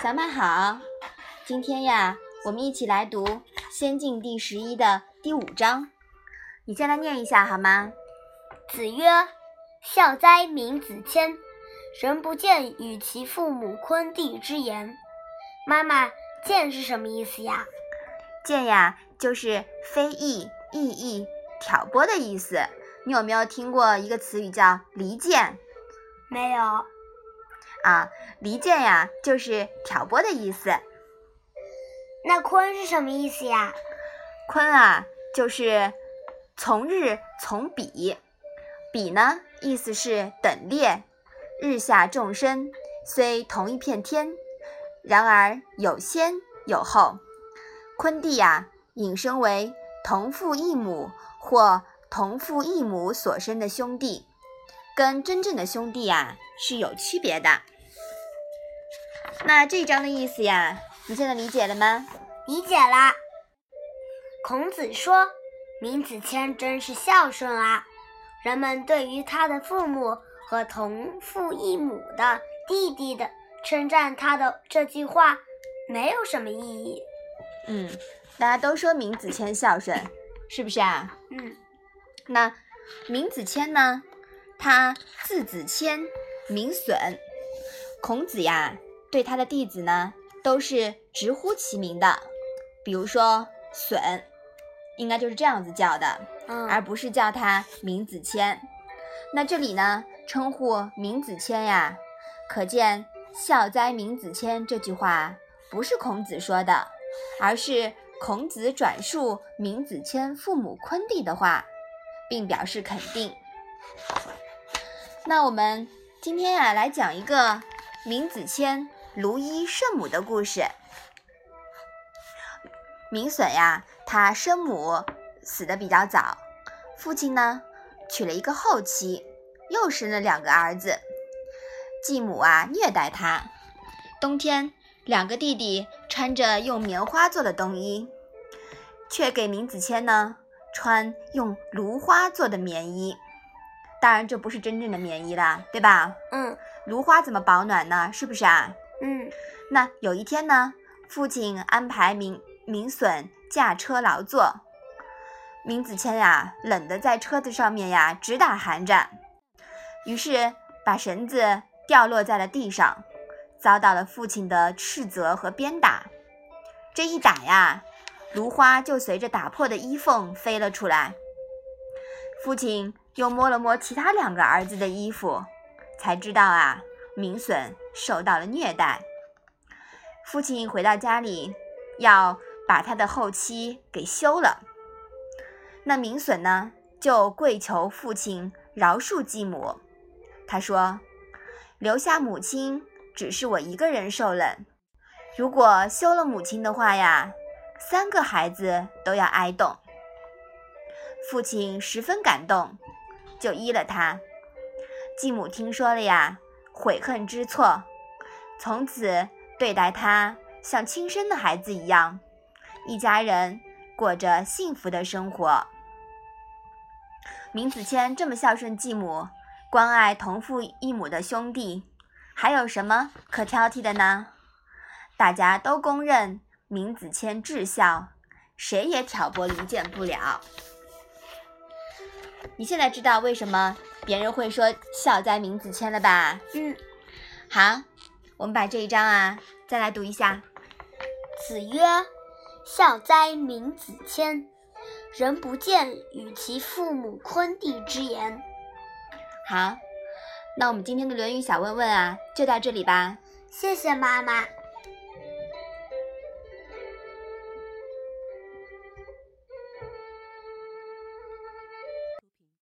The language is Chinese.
小马好，今天呀，我们一起来读《仙境》第十一的第五章。你先来念一下好吗？子曰：“孝哉，闵子骞！人不见，与其父母昆弟之言。”妈妈，“见”是什么意思呀？“见”呀，就是非议、异议、挑拨的意思。你有没有听过一个词语叫“离间”？没有。啊，离间呀，就是挑拨的意思。那坤是什么意思呀？坤啊，就是从日从比，比呢，意思是等列。日下众生虽同一片天，然而有先有后。坤弟呀，引申为同父异母或同父异母所生的兄弟。跟真正的兄弟呀是有区别的。那这一章的意思呀，你现在理解了吗？理解了。孔子说：“闵子骞真是孝顺啊！”人们对于他的父母和同父异母的弟弟的称赞他的这句话，没有什么意义。嗯，大家都说闵子骞孝顺，是不是啊？嗯。那闵子骞呢？他字子谦，名损。孔子呀，对他的弟子呢，都是直呼其名的。比如说损，应该就是这样子叫的，而不是叫他名子谦。那这里呢，称呼名子谦呀，可见“孝哉，名子谦”这句话不是孔子说的，而是孔子转述名子谦父母昆弟的话，并表示肯定。那我们今天呀，来讲一个闵子骞卢衣圣母的故事。闵损呀，他生母死的比较早，父亲呢娶了一个后妻，又生了两个儿子。继母啊虐待他，冬天两个弟弟穿着用棉花做的冬衣，却给闵子骞呢穿用芦花做的棉衣。当然，这不是真正的棉衣啦，对吧？嗯，芦花怎么保暖呢？是不是啊？嗯，那有一天呢，父亲安排明明隼驾车劳作，明子谦呀，冷得在车子上面呀直打寒战，于是把绳子掉落在了地上，遭到了父亲的斥责和鞭打。这一打呀，芦花就随着打破的衣缝飞了出来，父亲。又摸了摸其他两个儿子的衣服，才知道啊，明损受到了虐待。父亲回到家里，要把他的后妻给休了。那明损呢，就跪求父亲饶恕继母。他说：“留下母亲，只是我一个人受冷；如果休了母亲的话呀，三个孩子都要挨冻。”父亲十分感动。就依了他，继母听说了呀，悔恨知错，从此对待他像亲生的孩子一样，一家人过着幸福的生活。闵子骞这么孝顺继母，关爱同父异母的兄弟，还有什么可挑剔的呢？大家都公认闵子骞至孝，谁也挑拨离间不了。你现在知道为什么别人会说孝哉闵子骞了吧？嗯，好，我们把这一章啊再来读一下。子曰：“孝哉闵子骞！人不见，与其父母昆弟之言。”好，那我们今天的《论语》小问问啊就到这里吧。谢谢妈妈。